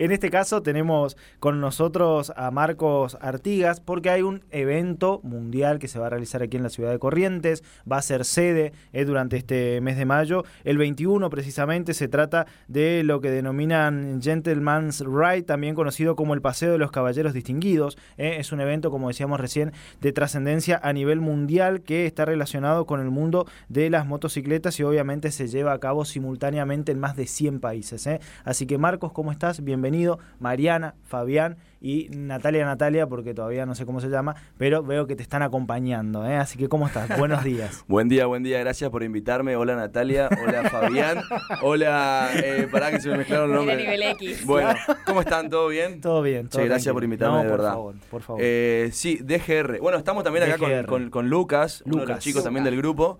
En este caso tenemos con nosotros a Marcos Artigas porque hay un evento mundial que se va a realizar aquí en la ciudad de Corrientes, va a ser sede eh, durante este mes de mayo. El 21 precisamente se trata de lo que denominan Gentleman's Ride, también conocido como el Paseo de los Caballeros Distinguidos. Eh. Es un evento, como decíamos recién, de trascendencia a nivel mundial que está relacionado con el mundo de las motocicletas y obviamente se lleva a cabo simultáneamente en más de 100 países. ¿eh? Así que Marcos, ¿cómo estás? Bienvenido. Mariana, Fabián y Natalia Natalia, porque todavía no sé cómo se llama, pero veo que te están acompañando. ¿eh? Así que ¿cómo estás? Buenos días. buen día, buen día. Gracias por invitarme. Hola Natalia, hola Fabián, hola... Eh, para que se me mezclaron los nombres. nivel X. Bueno, ¿cómo están? ¿Todo bien? Todo bien. Todo gracias por invitarme, de por verdad. Favor, por favor. Eh, sí, DGR. Bueno, estamos también acá con, con, Lucas, Lucas, uno de los chicos también del grupo.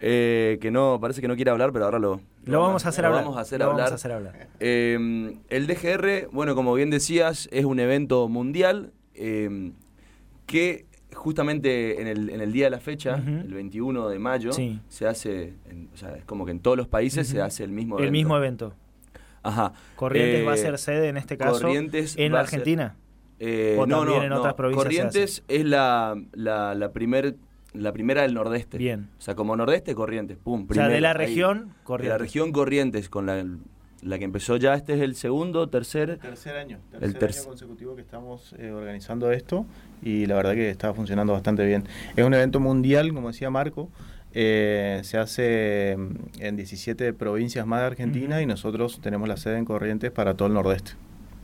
Eh, que no parece que no quiere hablar, pero ahora lo, lo, vamos a hacer hablar. Vamos a hacer hablar. Eh, el DGR, bueno, como bien decías, es un evento mundial eh, que justamente en el, en el, día de la fecha, el 21 de mayo, se hace, o sea, es como que en todos los países se hace el mismo evento. El mismo evento. Ajá. Corrientes va a ser sede en este caso Corrientes en Argentina. o no, también en otras provincias. Corrientes es la, la, la primer la primera del nordeste. Bien. O sea, como nordeste, Corrientes, pum. o sea, de la región, Corrientes. De la región Corrientes, con la, la que empezó ya, este es el segundo, tercer... Tercer año, tercer año consecutivo que estamos eh, organizando esto y la verdad que está funcionando bastante bien. Es un evento mundial, como decía Marco, eh, se hace mm, en 17 provincias más de Argentina y nosotros tenemos la sede en Corrientes para todo el nordeste.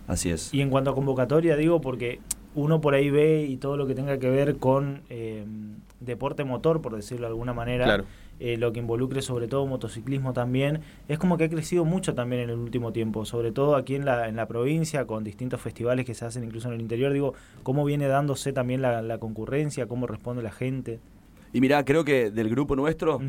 Así es. Y en cuanto a convocatoria, digo, porque uno por ahí ve y todo lo que tenga que ver con eh, deporte motor, por decirlo de alguna manera, eh, lo que involucre sobre todo motociclismo también, es como que ha crecido mucho también en el último tiempo, sobre todo aquí en la, en la provincia, con distintos festivales que se hacen incluso en el interior. Digo, ¿cómo viene dándose también la, concurrencia? ¿Cómo responde la gente? Y mira, creo que del grupo nuestro...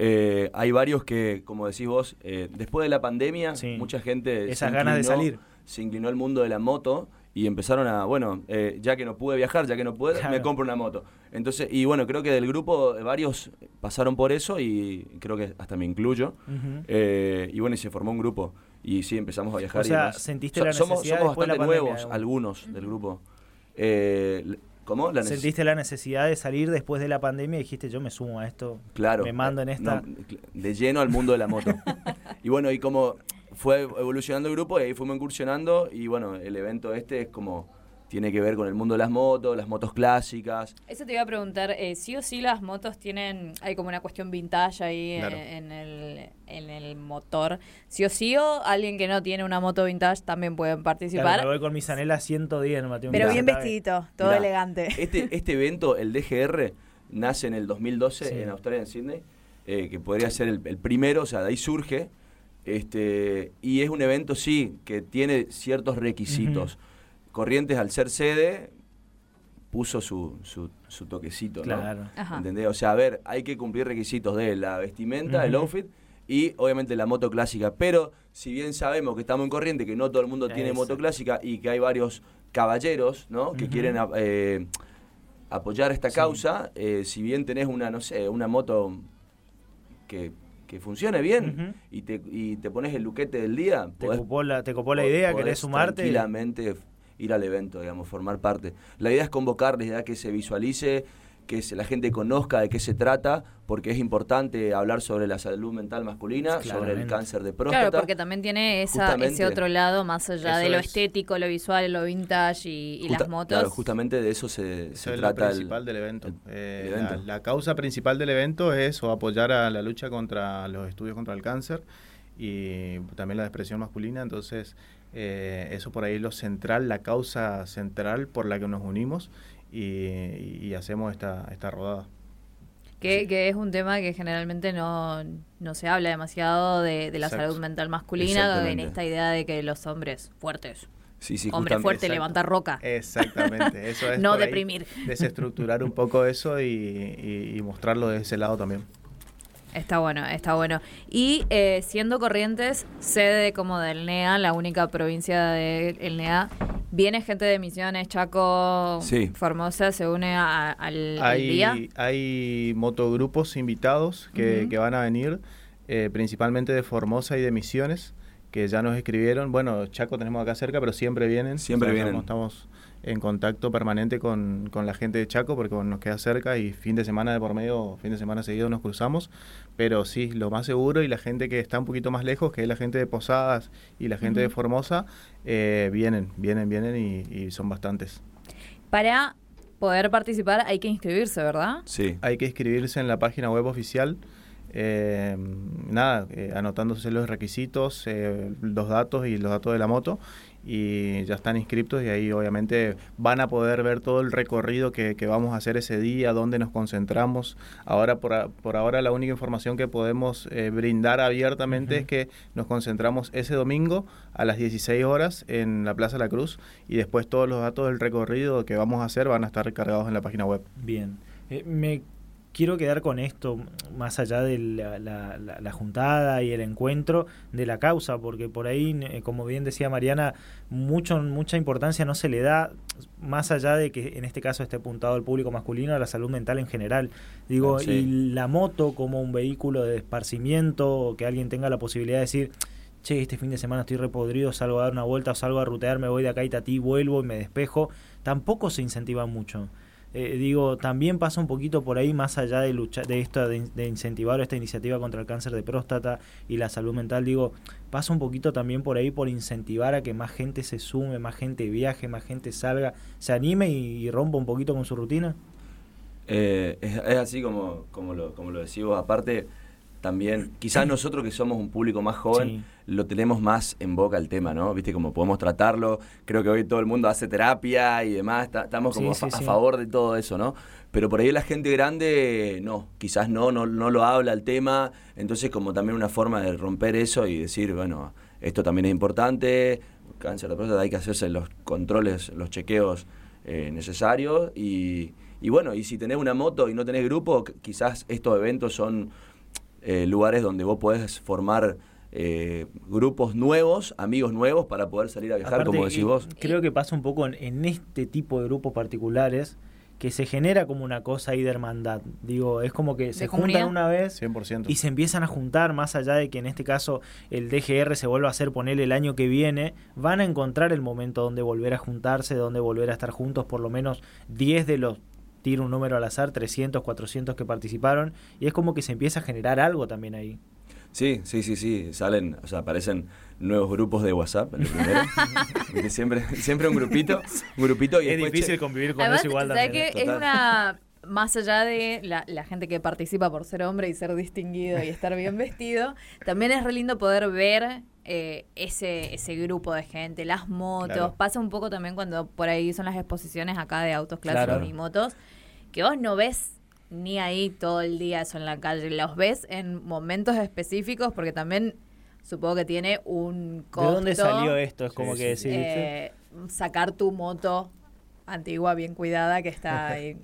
Eh, hay varios que, como decís vos, después de la pandemia, mucha gente... Esas ganas de salir. Se inclinó al mundo de la moto y empezaron a, bueno, eh, ya que no pude viajar, ya que no pude, me compro una moto. Entonces, y bueno, creo que del grupo varios pasaron por eso y creo que hasta me incluyo. Eh, y bueno, y se formó un grupo y sí, empezamos a viajar. O sea, ¿sentiste la necesidad somos, somos bastante nuevos, algunos del grupo. Eh, ¿Cómo? ¿Sentiste la necesidad de salir después de la pandemia y dijiste yo me sumo a esto? Claro. Me mando en esta... de lleno al mundo de la moto. y bueno, y como fue evolucionando el grupo y ahí fuimos incursionando y bueno, el evento este es como tiene que ver con el mundo de las motos, las motos clásicas. Eso te iba a preguntar, eh, sí o sí las motos tienen, hay como una cuestión vintage ahí en, el, en el motor. Sí o sí o alguien que no tiene una moto vintage también pueden participar. Claro, voy con mi Zanela 110, no Pero bien vestidito, todo elegante. Este, este evento, el DGR, nace en el 2012 en Australia, en Sydney, eh, que podría ser el, el primero, o sea, de ahí surge este, y es un evento, sí, que tiene ciertos requisitos. Corrientes, al ser sede, puso su, su, toquecito, claro. ¿no? O sea, a ver, hay que cumplir requisitos de la vestimenta, el outfit y obviamente la moto clásica. Pero si bien sabemos que estamos en corriente, que no todo el mundo tiene moto clásica y que hay varios caballeros, ¿no? Que quieren eh, apoyar esta causa, eh, si bien tenés una, no sé, una moto que que funcione bien y, te, y te pones el luquete del día. Te copó la, te copó la idea, querés sumarte. Tranquilamente ir al evento, digamos, formar parte. La idea es convocar, la idea que se visualice, que la gente conozca de qué se trata, porque es importante hablar sobre la salud mental masculina, sobre el cáncer de próstata. Claro, porque también tiene esa, ese otro lado, más allá de lo estético, lo visual, lo vintage y, las motos. Claro, justamente de eso se, se trata. Es lo principal del evento. Eh, la, causa principal del evento es o apoyar a la lucha contra los estudios contra el cáncer y también la depresión masculina, entonces eh, eso por ahí es lo central, la causa central por la que nos unimos y, hacemos esta, esta rodada. Que, es un tema que generalmente no, no se habla demasiado de, la salud mental masculina, en esta idea de que los hombres fuertes. Sí, sí, Hombre fuerte, levantar roca. Exactamente, eso es. no deprimir. Desestructurar un poco eso y, y mostrarlo de ese lado también. Está bueno, está bueno. Y eh, siendo Corrientes sede como del NEA, la única provincia del NEA, viene gente de Misiones, Chaco, Formosa, se une al, día. Hay motogrupos invitados que, van a venir, eh, principalmente de Formosa y de Misiones, que ya nos escribieron. Bueno, Chaco tenemos acá cerca, pero siempre vienen. Siempre vienen. Estamos en contacto permanente con, la gente de Chaco porque nos queda cerca y fin de semana de por medio, fin de semana seguido nos cruzamos. Pero sí, lo más seguro y la gente que está un poquito más lejos, que es la gente de Posadas y la gente de Formosa, eh, vienen, vienen, vienen y, son bastantes. Para poder participar hay que inscribirse, ¿verdad? Sí. Hay que inscribirse en la página web oficial. Eh, nada, eh, anotándose los requisitos, los datos y los datos de la moto y ya están inscritos y ahí obviamente van a poder ver todo el recorrido que, vamos a hacer ese día, dónde nos concentramos. Ahora, por, por ahora, la única información que podemos eh, brindar abiertamente es que nos concentramos ese domingo a las 16 horas en la Plaza La Cruz y después todos los datos del recorrido que vamos a hacer van a estar cargados en la página web. Bien. Eh, me quiero quedar con esto, más allá de la, juntada y el encuentro de la causa, porque por ahí, eh, como bien decía Mariana, mucho, mucha importancia no se le da, más allá de que en este caso esté apuntado al público masculino, a la salud mental en general. Digo, y la moto como un vehículo de esparcimiento, que alguien tenga la posibilidad de decir, che, este fin de semana estoy repodrido, salgo a dar una vuelta, salgo a rutear, me voy de acá y ti, vuelvo y me despejo, tampoco se incentiva mucho. Eh, digo, también pasa un poquito por ahí, más allá de luchar, de esto, de, incentivar esta iniciativa contra el cáncer de próstata y la salud mental, digo, pasa un poquito también por ahí por incentivar a que más gente se sume, más gente viaje, más gente salga, se anime y, rompa un poquito con su rutina. Eh, es, así como, como, lo, como lo decís aparte también, quizás nosotros que somos un público más joven, lo tenemos más en boca el tema, ¿no? Viste, como podemos tratarlo, creo que hoy todo el mundo hace terapia y demás, estamos como a, favor de todo eso, ¿no? Pero por ahí la gente grande, no, quizás no, no, no lo habla el tema, entonces como también una forma de romper eso y decir, bueno, esto también es importante, cáncer de próstata hay que hacerse los controles, los chequeos eh, necesarios. Y, y bueno, y si tenés una moto y no tenés grupo, quizás estos eventos son eh, lugares donde vos podés formar eh, grupos nuevos, amigos nuevos para poder salir a viajar, como decís vos. Creo que pasa un poco en, este tipo de grupos particulares que se genera como una cosa ahí de hermandad. Digo, es como que se juntan una vez y se empiezan a juntar, más allá de que en este caso el DGR se vuelva a hacer poner el año que viene, van a encontrar el momento donde volver a juntarse, donde volver a estar juntos, por lo menos 10 de los tiro un número al azar, 300, 400 que participaron, y es como que se empieza a generar algo también ahí. Sí, sí, sí, sí, salen, o sea, aparecen nuevos grupos de WhatsApp en el primero. siempre, siempre un grupito, un grupito y es difícil convivir con eso igual también. que es una más allá de la, la, gente que participa por ser hombre y ser distinguido y estar bien vestido, también es re lindo poder ver eh, ese, ese grupo de gente, las motos. Pasa un poco también cuando por ahí son las exposiciones acá de autos clásicos y motos, que vos no ves ni ahí todo el día eso en la calle, los ves en momentos específicos porque también supongo que tiene un costo. ¿De dónde salió esto? Es como que decir... Eh, sacar tu moto antigua, bien cuidada, que está ahí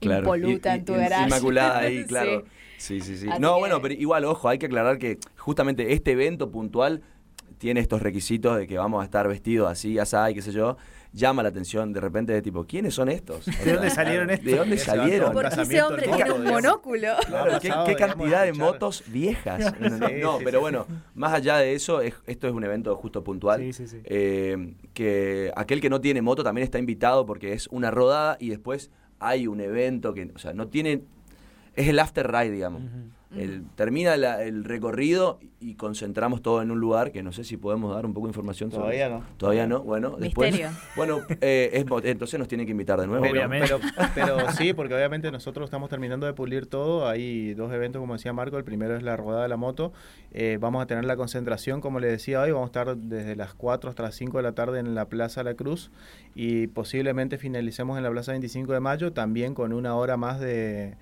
impoluta en tu garaje. Inmaculada ahí, claro. Sí, sí, sí. no, bueno, pero igual, ojo, hay que aclarar que justamente este evento puntual tiene estos requisitos de que vamos a estar vestidos así, así, y qué sé yo, llama la atención de repente de tipo, ¿quiénes son estos? ¿De dónde salieron estos? ¿De dónde salieron? Porque ese hombre tiene un monóculo. Claro, ¿qué, cantidad de motos viejas. No, pero bueno, más allá de eso, esto es un evento justo puntual. Eh, que aquel que no tiene moto también está invitado porque es una rodada y después hay un evento que, o sea, no tiene, es el after ride, digamos. El, termina el recorrido y concentramos todo en un lugar que no sé si podemos dar un poco de información Todavía no. Todavía no. Bueno, después. Bueno, eh, entonces nos tiene que invitar de nuevo. Obviamente. Pero, sí, porque obviamente nosotros estamos terminando de pulir todo. Hay dos eventos, como decía Marco. El primero es la rodada de la moto. Eh, vamos a tener la concentración, como le decía hoy. Vamos a estar desde las 4 hasta las 5 de la tarde en la Plaza La Cruz y posiblemente finalicemos en la Plaza 25 de Mayo también con una hora más de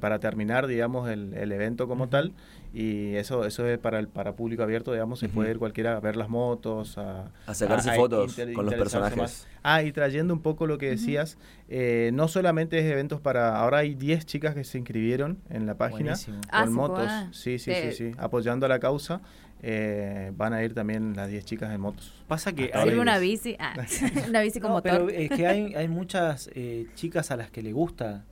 para terminar, digamos, el, el evento como tal. Y eso eso es para el para público abierto, digamos, se puede ir cualquiera a ver las motos, a, sacarse fotos con los personajes. Ah, y trayendo un poco lo que decías, eh, no solamente es eventos para... Ahora hay 10 chicas que se inscribieron en la página con ah, motos. Sí, sí, sí, sí, apoyando a la causa. Eh, van a ir también las 10 chicas en motos. Pasa que hay una bici, ah, una bici como Pero es que hay, hay muchas eh, chicas a las que le gusta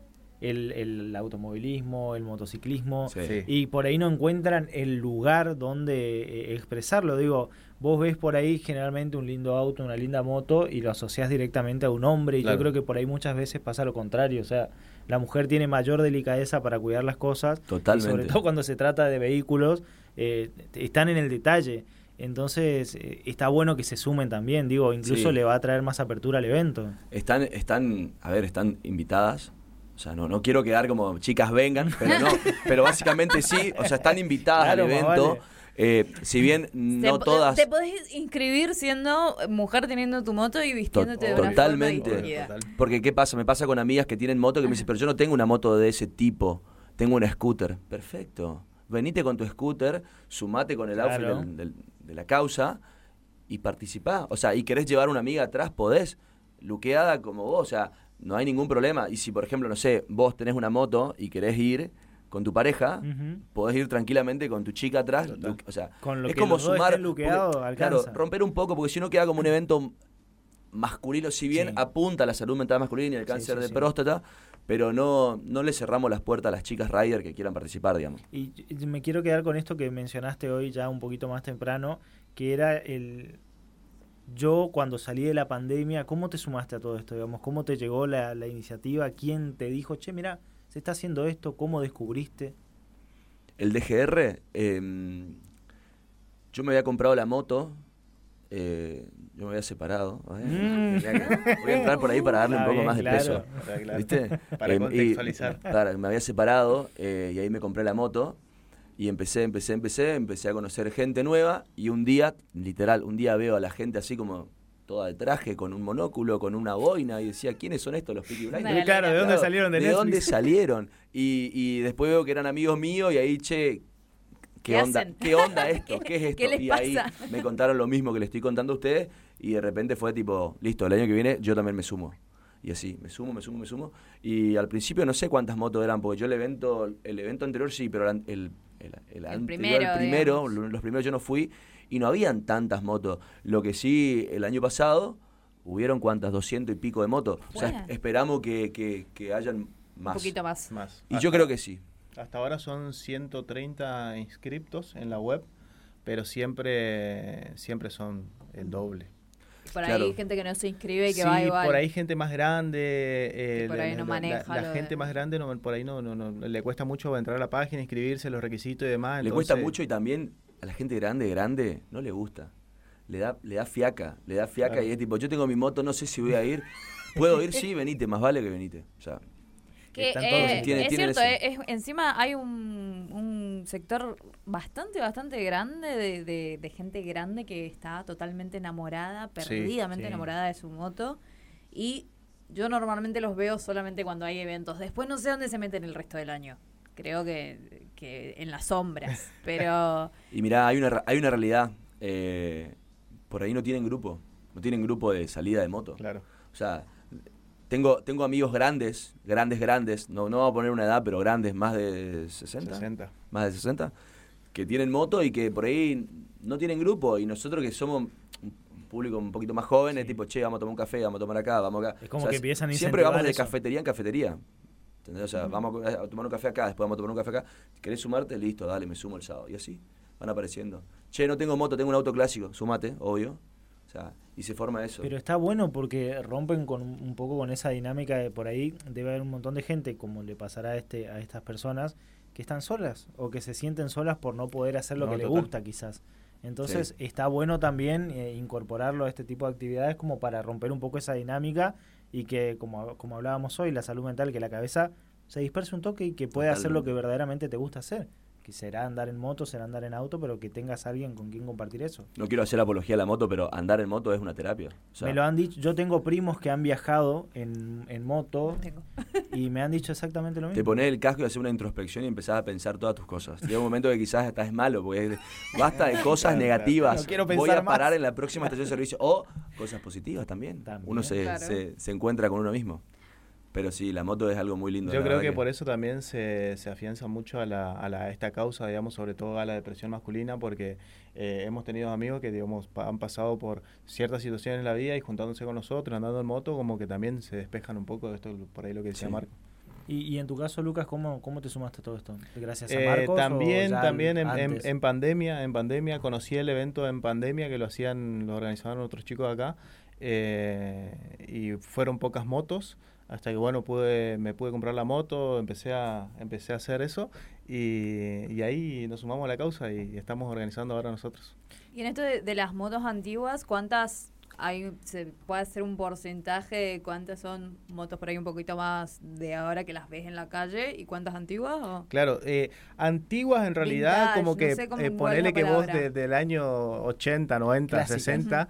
el, automovilismo, el motociclismo, y por ahí no encuentran el lugar donde eh, expresarlo. Digo, vos ves por ahí generalmente un lindo auto, una linda moto y lo asocias directamente a un hombre y yo creo que por ahí muchas veces pasa lo contrario, o sea, la mujer tiene mayor delicadeza para cuidar las cosas. Totalmente. sobre todo cuando se trata de vehículos, eh, están en el detalle. Entonces, eh, está bueno que se sumen también, digo, incluso le va a traer más apertura al evento. Están, están, a ver, están invitadas. O sea, no, no quiero quedar como chicas vengan, pero no, pero básicamente sí, o sea, están invitadas al evento. Eh, si bien no todas. Te podés inscribir siendo mujer teniendo tu moto y vistiéndote de Totalmente. Porque, ¿qué pasa? Me pasa con amigas que tienen moto que me dicen, pero yo no tengo una moto de ese tipo, tengo una scooter. Perfecto. Venite con tu scooter, sumate con el outfit de la causa y participá. O sea, y querés llevar una amiga atrás, podés. Luqueada como vos, o sea, no hay ningún problema. Y si, por ejemplo, no sé, vos tenés una moto y querés ir con tu pareja, podés ir tranquilamente con tu chica atrás. o sea, es como sumar. claro, romper un poco, porque si no queda como un evento masculino, si bien apunta a la salud mental masculina y el cáncer de próstata, pero no, no le cerramos las puertas a las chicas rider que quieran participar, digamos. Y, me quiero quedar con esto que mencionaste hoy ya un poquito más temprano, que era el... Yo cuando salí de la pandemia, ¿cómo te sumaste a todo esto? Digamos? ¿Cómo te llegó la, la iniciativa? ¿Quién te dijo, che, mira, se está haciendo esto? ¿Cómo descubriste? El DGR, em, yo me había comprado la moto, eh, yo me había separado. Mm. voy a entrar por ahí para darle un poco más de peso. ¿Viste? Para em, contextualizar. me había separado eh, y ahí me compré la moto. Y empecé, empecé, empecé, empecé a conocer gente nueva y un día, literal, un día veo a la gente así como toda de traje, con un monóculo, con una boina, y decía, ¿quiénes son estos los Peaky Blinders? Claro, ¿de dónde salieron de, ¿De dónde salieron? Y, y después veo que eran amigos míos y ahí, che, ¿qué, onda? ¿Qué onda esto? ¿Qué es esto? y ahí me contaron lo mismo que le estoy contando a ustedes y de repente fue tipo, listo, el año que viene yo también me sumo. Y así, me sumo, me sumo, me sumo. Y al principio no sé cuántas motos eran, porque yo el evento, el evento anterior sí, pero el, el, el, primero, el primero los primeros yo no fui y no habían tantas motos. Lo que sí, el año pasado hubieron cuántas, 200 y pico de motos. O sea, esperamos que, que, hayan más. Un poquito más. más. Y yo creo que sí. Hasta ahora son 130 inscriptos en la web, pero siempre, siempre son el doble. Por ahí hay gente que no se inscribe y que va igual. por ahí gente más grande. Eh, por ahí no maneja. La, gente más grande no, por ahí no, no, no, le cuesta mucho entrar a la página, inscribirse, los requisitos y demás. Le cuesta mucho y también a la gente grande, grande, no le gusta. Le da, le da fiaca, le da fiaca y es tipo, yo tengo mi moto, no sé si voy a ir. ¿Puedo ir? Sí, venite, más vale que venite. O sea, que, eh, es cierto, eh, encima hay un, un, sector bastante, bastante grande de, de, gente grande que está totalmente enamorada, perdidamente enamorada de su moto. Y yo normalmente los veo solamente cuando hay eventos. Después no sé dónde se meten el resto del año. Creo que, que en las sombras, pero... y mira, hay una, hay una realidad. Eh, por ahí no tienen grupo. No tienen grupo de salida de moto. Claro. O sea, tengo, tengo amigos grandes, grandes, grandes. No, no voy a poner una edad, pero grandes, más de 60. 60. Más de 60. Que tienen moto y que por ahí no tienen grupo. Y nosotros que somos un público un poquito más joven, es tipo, che, vamos a tomar un café, vamos a tomar acá, vamos acá. Es como que empiezan a Siempre vamos de cafetería en cafetería. O sea, vamos a tomar un café acá, después vamos a tomar un café acá. ¿Querés sumarte? Listo, dale, me sumo el sábado. Y así van apareciendo. Che, no tengo moto, tengo un auto clásico. Sumate, obvio. O sea, y se forma eso. Pero está bueno porque rompen con un poco con esa dinámica de por ahí debe haber un montón de gente, como le pasará a, este, a estas personas, que están solas o que se sienten solas por no poder hacer lo que les gusta quizás. Entonces está bueno también eh, incorporarlo a este tipo de actividades como para romper un poco esa dinámica y que, como, como hablábamos hoy, la salud mental, que la cabeza se disperse un toque y que pueda hacer lo que verdaderamente te gusta hacer que será andar en moto, será andar en auto, pero que tengas alguien con quien compartir eso. No quiero hacer apología a la moto, pero andar en moto es una terapia. me lo han dicho, yo tengo primos que han viajado en, en moto y me han dicho exactamente lo mismo. Te pones el casco y haces una introspección y empezás a pensar todas tus cosas. Llega un momento que quizás estás malo, porque basta de cosas negativas. Voy a parar en la próxima estación de servicio. O cosas positivas también. Uno se, se, se encuentra con uno mismo. Pero sí, la moto es algo muy lindo. Yo creo que, por eso también se, se afianza mucho a, la, a, la, esta causa, digamos, sobre todo a la depresión masculina, porque eh, hemos tenido amigos que, digamos, han pasado por ciertas situaciones en la vida y juntándose con nosotros, andando en moto, como que también se despejan un poco de esto, por ahí lo que decía Marco. Y, en tu caso, Lucas, ¿cómo, cómo te sumaste a todo esto? ¿Gracias a eh, Marcos? también también en, pandemia, en pandemia conocí el evento en pandemia que lo hacían, lo organizaban otros chicos acá. Eh, y fueron pocas motos hasta que bueno pude me pude comprar la moto empecé a empecé a hacer eso y, ahí nos sumamos a la causa y estamos organizando ahora nosotros. Y en esto de las motos antiguas cuántas hay, se puede hacer un porcentaje de cuántas son motos por ahí un poquito más de ahora que las ves en la calle y cuántas antiguas. Claro, eh, antiguas en realidad como que eh, ponele que vos desde el año 80, 90, 60...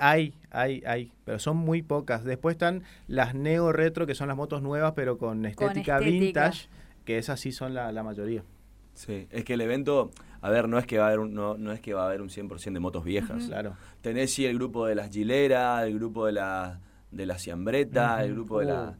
hay, hay, hay, pero son muy pocas. Después están las neo retro, que son las motos nuevas, pero con estética, vintage, que esas sí son la, la mayoría. Sí, es que el evento, a ver, no es que va a haber un, no, no es que va a haber un 100% de motos viejas. Claro. Tenés sí el grupo de las Gilera, el grupo de la de la Ciambreta, el grupo de la uh.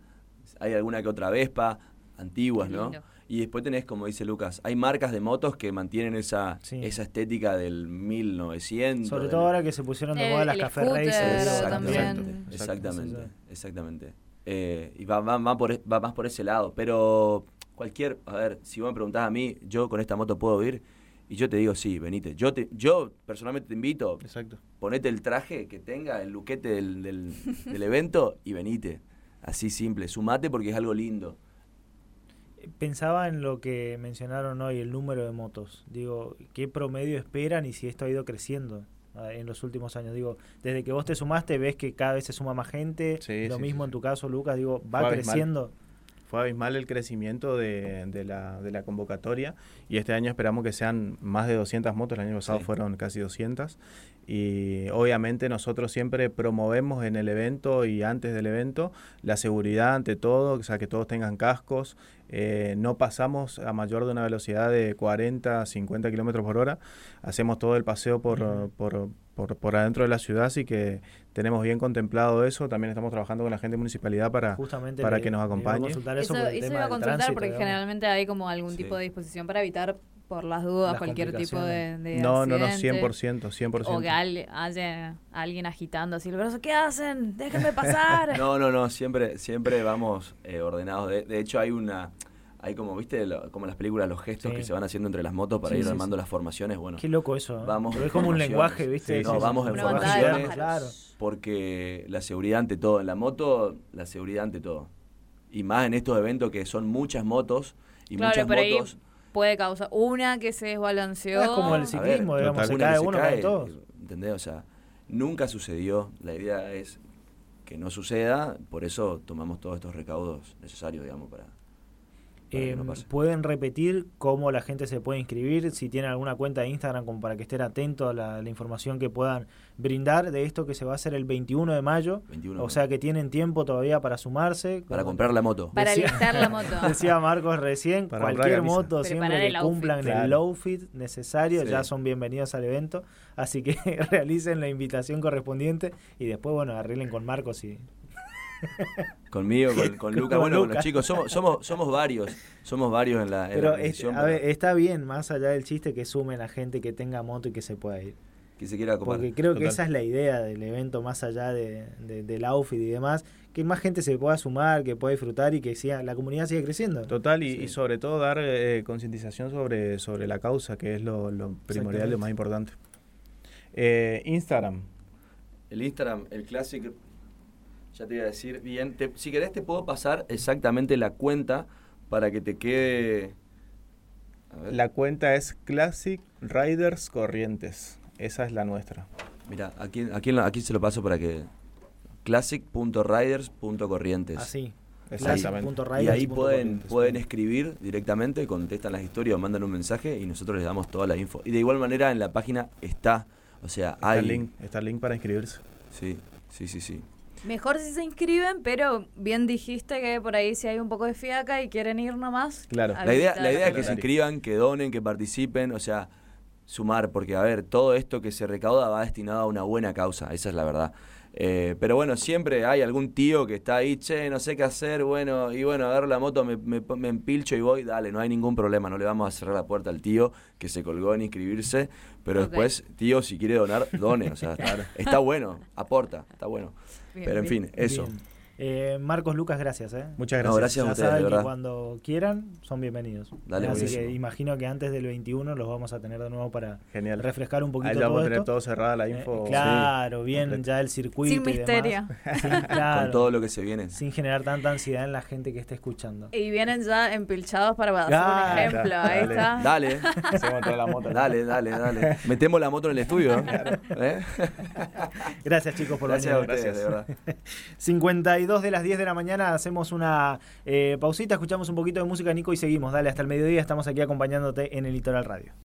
hay alguna que otra Vespa, antiguas, ¿no? Y después tenés, como dice Lucas, hay marcas de motos que mantienen esa, esa estética del 1900. Sobre todo ahora que se pusieron de moda las café racers. Exactamente, exactamente, exactamente. Eh, y va, va, va, por, va más por ese lado. Pero cualquier, a ver, si vos me preguntás a mí, yo con esta moto puedo ir, y yo te digo, sí, venite. Yo te, yo personalmente te invito, Exacto. ponete el traje que tenga, el luquete del, del, evento y venite. Así simple, sumate porque es algo lindo. Pensaba en lo que mencionaron hoy, el número de motos. Digo, ¿qué promedio esperan y si esto ha ido creciendo? Ah, en los últimos años. Digo, desde que vos te sumaste, ves que cada vez se suma más gente. lo mismo en tu caso, Lucas. Digo, va creciendo fue abismal el crecimiento de, de, la, de, la, convocatoria y este año esperamos que sean más de 200 motos, el año pasado fueron casi 200 y obviamente nosotros siempre promovemos en el evento y antes del evento la seguridad ante todo, o sea, que todos tengan cascos, eh, no pasamos a mayor de una velocidad de 40, 50 kilómetros por hora, hacemos todo el paseo por, por, por, por, adentro de la ciudad, así que tenemos bien contemplado eso, también estamos trabajando con la gente de municipalidad para, para que nos acompañe. eso, iba a consultar porque generalmente hay como algún tipo de disposición para evitar por las dudas, cualquier tipo de, de No, no, no, 100%, 100%. O que haya alguien agitando así el brazo, ¿qué hacen? Déjenme pasar. no, no, no, siempre siempre vamos eh, ordenados. De, de, hecho, hay una hay como, viste, como las películas, los gestos que se van haciendo entre las motos para ir armando las formaciones. Bueno, qué loco eso. ¿eh? Vamos es como un lenguaje, viste. no, vamos en formaciones. Claro. Porque la seguridad ante todo. En la moto, la seguridad ante todo. Y más en estos eventos que son muchas motos y muchas motos puede causar una que se desbalanceó. Es como el ciclismo, digamos, se cae uno cae, todos. ¿Entendés? O sea, nunca sucedió. La idea es que no suceda, por eso tomamos todos estos recaudos necesarios, digamos, para, eh, pueden repetir cómo la gente se puede inscribir, si tienen alguna cuenta de Instagram como para que estén atentos a la, información que puedan brindar de esto que se va a hacer el 21 de mayo. o sea que tienen tiempo todavía para sumarse. Para comprar la moto. Para listar la moto. Decía Marcos recién, cualquier moto siempre que cumplan el low fit necesario, ya son bienvenidos al evento. Así que realicen la invitación correspondiente y después, bueno, arreglen con Marcos y Conmigo, con, con Lucas, bueno, con los chicos, somos, somos, somos varios, somos varios en la, pero, está bien, más allá del chiste, que sumen a gente que tenga moto y que se pueda ir. Que se quiera Porque creo que esa es la idea del evento, más allá de, del outfit y demás, que más gente se pueda sumar, que pueda disfrutar y que siga, la comunidad siga creciendo. Total, y, sobre todo dar eh, concientización sobre, sobre la causa, que es lo, lo primordial, lo más importante. Eh, Instagram. El Instagram, el Classic ya te voy a decir bien. si querés te puedo pasar exactamente la cuenta para que te quede... La cuenta es Classic Riders Corrientes. Esa es la nuestra. Mira, aquí, aquí, aquí se lo paso para que... Classic.riders.corrientes. Así. Exactamente. Y ahí pueden, pueden escribir directamente, contestan las historias o mandan un mensaje y nosotros les damos toda la info. Y de igual manera en la página está, o sea, hay... El link, está el link para inscribirse. Sí, sí, sí, sí. Mejor si se inscriben, pero bien dijiste que por ahí si hay un poco de fiaca y quieren ir nomás. Claro, la idea, la idea es que se inscriban, que donen, que participen, o sea, sumar, porque a ver, todo esto que se recauda va destinado a una buena causa, esa es la verdad. Eh, pero bueno, siempre hay algún tío que está ahí, che, no sé qué hacer, bueno, y bueno, agarro la moto, me, me, empilcho y voy, dale, no hay ningún problema, no le vamos a cerrar la puerta al tío que se colgó en inscribirse, pero después, tío, si quiere donar, done, o sea, está bueno, aporta, está bueno. Pero en fin, eso. Eh, Marcos Lucas, gracias. ¿eh? Muchas gracias. gracias a ustedes, que cuando quieran son bienvenidos. Dale, Así que imagino que antes del 21 los vamos a tener de nuevo para refrescar un poquito Ahí ya vamos a tener todo cerrada la info. claro, bien ya el circuito. Sin misterio. Con todo lo que se viene. Sin generar tanta ansiedad en la gente que esté escuchando. Y vienen ya empilchados para hacer un ejemplo. Ahí está. Dale. la moto. Dale, dale, dale. Metemos la moto en el estudio. ¿Eh? Gracias chicos por gracias venir. Gracias, de verdad. 52 de las 10 de la mañana hacemos una eh, pausita, escuchamos un poquito de música, Nico, y seguimos. Dale, hasta el mediodía estamos aquí acompañándote en el Litoral Radio.